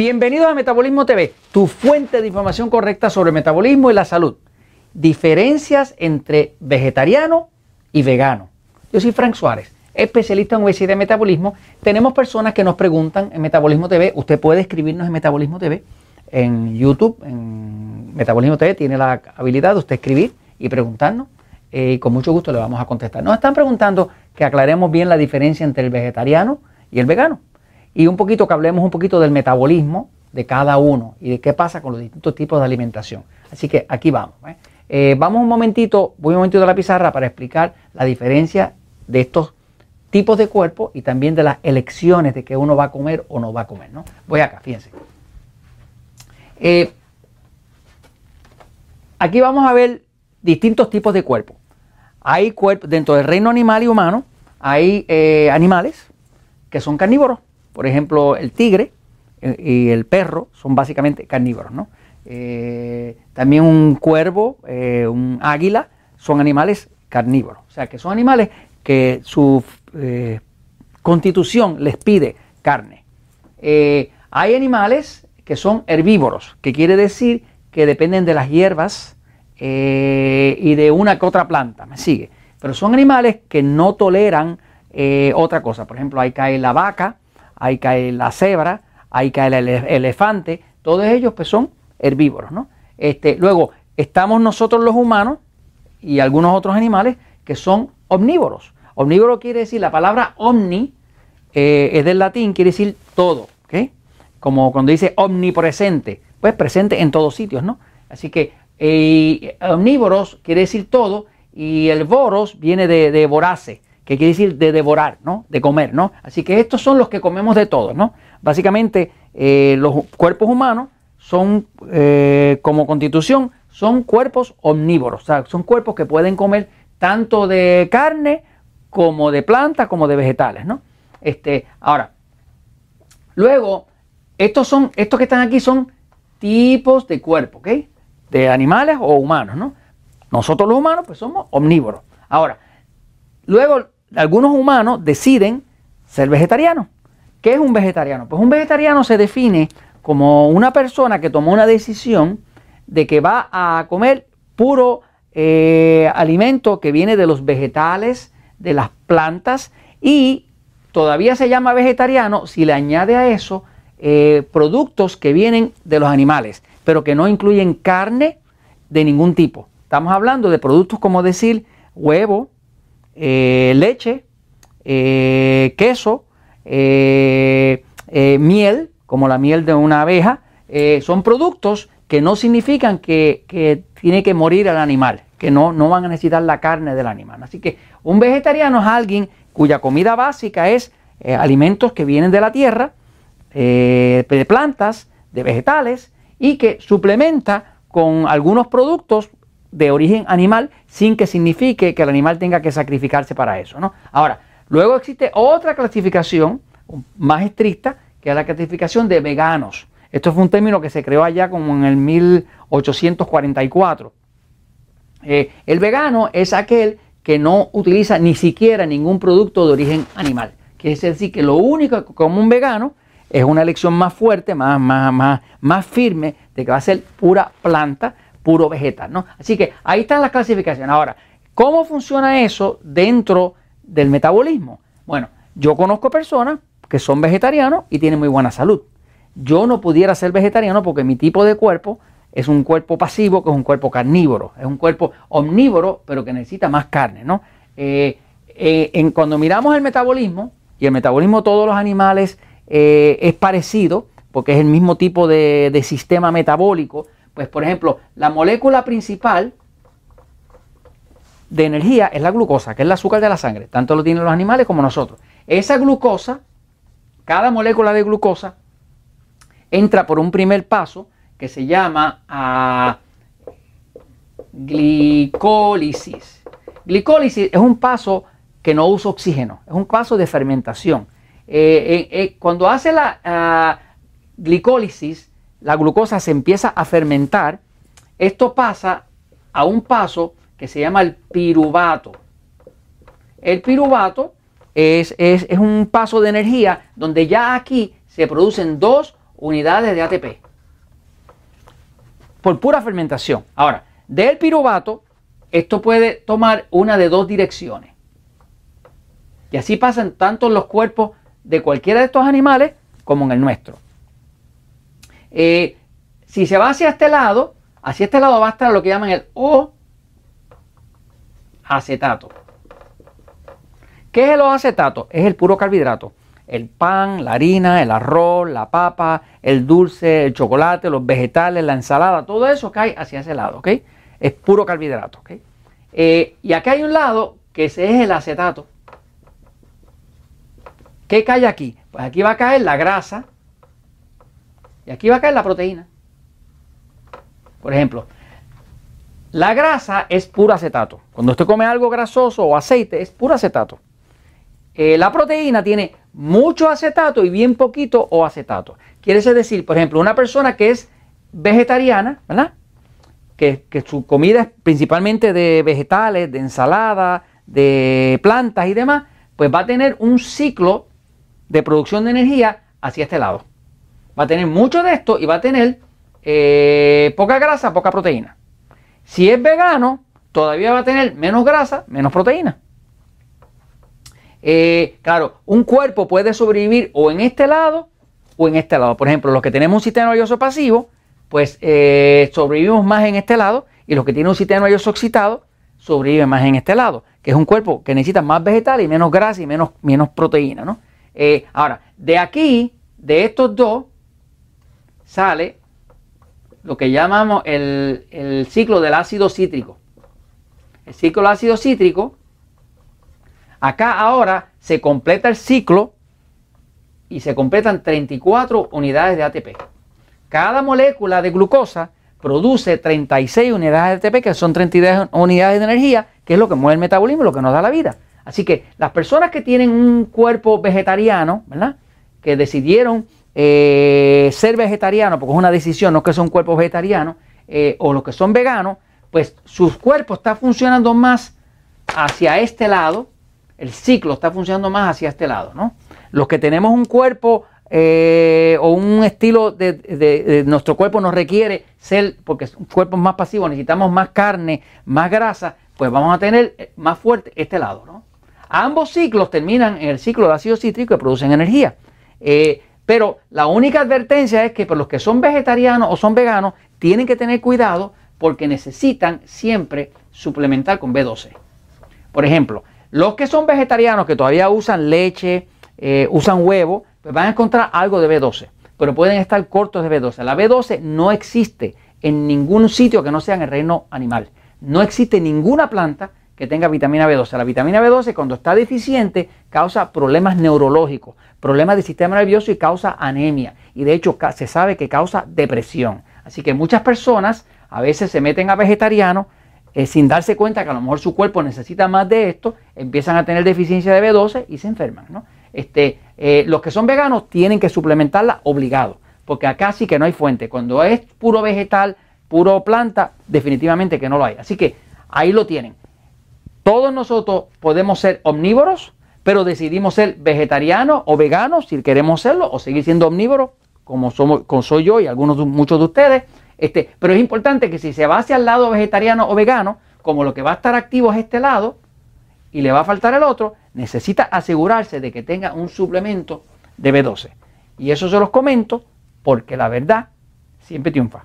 Bienvenidos a Metabolismo TV, tu fuente de información correcta sobre metabolismo y la salud. Diferencias entre vegetariano y vegano. Yo soy Frank Suárez, especialista en obesidad y metabolismo. Tenemos personas que nos preguntan en Metabolismo TV. Usted puede escribirnos en Metabolismo TV, en YouTube, en Metabolismo TV. Tiene la habilidad de usted escribir y preguntarnos. Eh, y con mucho gusto le vamos a contestar. Nos están preguntando que aclaremos bien la diferencia entre el vegetariano y el vegano. Y un poquito que hablemos un poquito del metabolismo de cada uno y de qué pasa con los distintos tipos de alimentación. Así que aquí vamos. ¿eh? Eh, vamos un momentito, voy un momentito a la pizarra para explicar la diferencia de estos tipos de cuerpo y también de las elecciones de que uno va a comer o no va a comer. ¿no? Voy acá, fíjense. aquí vamos a ver distintos tipos de cuerpo. Hay cuerpos dentro del reino animal y humano, hay eh, animales que son carnívoros. Por ejemplo, el tigre eh, y el perro son básicamente carnívoros. ¿no? Eh, también un cuervo, un águila, son animales carnívoros. O sea, que son animales que su constitución les pide carne. hay animales que son herbívoros, que quiere decir que dependen de las hierbas eh, y de una que otra planta, me sigue. Pero son animales que no toleran eh, otra cosa. Por ejemplo, ahí cae la vaca, ahí cae la cebra, ahí cae el elefante. Todos ellos pues, son herbívoros. ¿no? Este, luego, estamos nosotros los humanos y algunos otros animales que son omnívoros. Omnívoro quiere decir, la palabra omni eh, es del latín, quiere decir todo. Como cuando dice omnipresente, pues presente en todos sitios. ¿no? Así que y omnívoros quiere decir todo y el voros viene de, de vorace, que quiere decir de devorar, ¿no? De comer, ¿no? Así que estos son los que comemos de todo, ¿no? Básicamente eh, los cuerpos humanos son, eh, como constitución, son cuerpos omnívoros, o sea, son cuerpos que pueden comer tanto de carne como de plantas como de vegetales, ¿no? Este, ahora, luego, estos son, estos que están aquí son tipos de cuerpo, ¿ok? de animales o humanos, ¿no? Nosotros los humanos pues somos omnívoros. Ahora, luego algunos humanos deciden ser vegetarianos. ¿Qué es un vegetariano? Pues un vegetariano se define como una persona que tomó una decisión de que va a comer puro eh, alimento que viene de los vegetales, de las plantas y todavía se llama vegetariano si le añade a eso eh, productos que vienen de los animales pero que no incluyen carne de ningún tipo. Estamos hablando de productos como decir huevo, eh, leche, eh, queso, eh, miel, como la miel de una abeja. son productos que no significan que, tiene que morir el animal, que no, no van a necesitar la carne del animal. Así que un vegetariano es alguien cuya comida básica es alimentos que vienen de la tierra, de plantas, de vegetales, y que suplementa con algunos productos de origen animal sin que signifique que el animal tenga que sacrificarse para eso. ¿no? Ahora, luego existe otra clasificación más estricta que es la clasificación de veganos. Esto fue un término que se creó allá como en el 1844. Eh, el vegano es aquel que no utiliza ni siquiera ningún producto de origen animal. Quiere decir que lo único que como un vegano es una elección más fuerte, más, más, más, más firme, de que va a ser pura planta, puro vegetal. ¿no? Así que ahí están las clasificaciones. Ahora, ¿cómo funciona eso dentro del metabolismo? Bueno, yo conozco personas que son vegetarianos y tienen muy buena salud. Yo no pudiera ser vegetariano porque mi tipo de cuerpo es un cuerpo pasivo, que es un cuerpo carnívoro, es un cuerpo omnívoro, pero que necesita más carne. ¿no? Eh, eh, en, cuando miramos el metabolismo, y el metabolismo de todos los animales eh, es parecido, porque es el mismo tipo de, sistema metabólico, pues por ejemplo, la molécula principal de energía es la glucosa, que es el azúcar de la sangre. Tanto lo tienen los animales como nosotros. Esa glucosa, cada molécula de glucosa, entra por un primer paso que se llama ah, glicólisis. Glicólisis es un paso que no usa oxígeno, es un paso de fermentación. Eh, eh, eh, cuando hace la ah, glicólisis, la glucosa se empieza a fermentar. Esto pasa a un paso que se llama el piruvato. El piruvato es, es, un paso de energía donde ya aquí se producen dos unidades de ATP. Por pura fermentación. Ahora, del piruvato, esto puede tomar una de dos direcciones. Y así pasan tanto en los cuerpos de cualquiera de estos animales como en el nuestro. Eh, si se va hacia este lado, hacia este lado va a estar lo que llaman el O acetato. ¿Qué es el O acetato? Es el puro carbohidrato. El pan, la harina, el arroz, la papa, el dulce, el chocolate, los vegetales, la ensalada, todo eso cae hacia ese lado, ¿ok? Es puro carbohidrato, ¿ok? Eh, y acá hay un lado que es el acetato. ¿Qué cae aquí? Pues aquí va a caer la grasa y aquí va a caer la proteína. Por ejemplo, la grasa es puro acetato. Cuando usted come algo grasoso o aceite, es puro acetato. Eh, la proteína tiene mucho acetato y bien poquito o acetato. Quiere decir, por ejemplo, una persona que es vegetariana, ¿verdad? Que, que, su comida es principalmente de vegetales, de ensalada, de plantas y demás, pues va a tener un ciclo de producción de energía hacia este lado. Va a tener mucho de esto y va a tener eh, poca grasa, poca proteína. Si es vegano, todavía va a tener menos grasa, menos proteína. Eh, claro, un cuerpo puede sobrevivir o en este lado o en este lado. Por ejemplo, los que tenemos un sistema nervioso pasivo, pues eh, sobrevivimos más en este lado y los que tienen un sistema nervioso excitado sobreviven más en este lado, que es un cuerpo que necesita más vegetal y menos grasa y menos, menos proteína. ¿no? Ahora, de aquí, de estos dos, sale lo que llamamos el, ciclo del ácido cítrico. El ciclo ácido cítrico, acá ahora se completa el ciclo y se completan 34 unidades de ATP. Cada molécula de glucosa produce 36 unidades de ATP, que son 32 unidades de energía, que es lo que mueve el metabolismo, lo que nos da la vida. Así que las personas que tienen un cuerpo vegetariano, ¿verdad? Que decidieron eh, ser vegetarianos, porque es una decisión, no que son cuerpos vegetarianos, eh, o los que son veganos, pues su cuerpo está funcionando más hacia este lado, el ciclo está funcionando más hacia este lado, ¿no? Los que tenemos un cuerpo eh, o un estilo de, nuestro cuerpo nos requiere ser, porque un cuerpo más pasivo, necesitamos más carne, más grasa, pues vamos a tener más fuerte este lado, ¿no? Ambos ciclos terminan en el ciclo de ácido cítrico y producen energía. Pero la única advertencia es que por los que son vegetarianos o son veganos, tienen que tener cuidado porque necesitan siempre suplementar con B12. Por ejemplo, los que son vegetarianos que todavía usan leche, eh, usan huevo, pues van a encontrar algo de B12, pero pueden estar cortos de B12. La B12 no existe en ningún sitio que no sea en el reino animal. No existe ninguna planta que tenga vitamina B12. La vitamina B12 cuando está deficiente causa problemas neurológicos, problemas del sistema nervioso y causa anemia. Y de hecho se sabe que causa depresión. Así que muchas personas a veces se meten a vegetariano eh, sin darse cuenta que a lo mejor su cuerpo necesita más de esto, empiezan a tener deficiencia de B12 y se enferman. Este, eh, los que son veganos tienen que suplementarla obligado, porque acá sí que no hay fuente. Cuando es puro vegetal, puro planta, definitivamente que no lo hay. Así que ahí lo tienen. Todos nosotros podemos ser omnívoros, pero decidimos ser vegetarianos o veganos si queremos serlo, o seguir siendo omnívoros, como, somos, como soy yo y algunos muchos de ustedes. Este, pero es importante que si se va hacia el lado vegetariano o vegano, como lo que va a estar activo es este lado y le va a faltar el otro, necesita asegurarse de que tenga un suplemento de B12. Y eso se los comento porque la verdad siempre triunfa.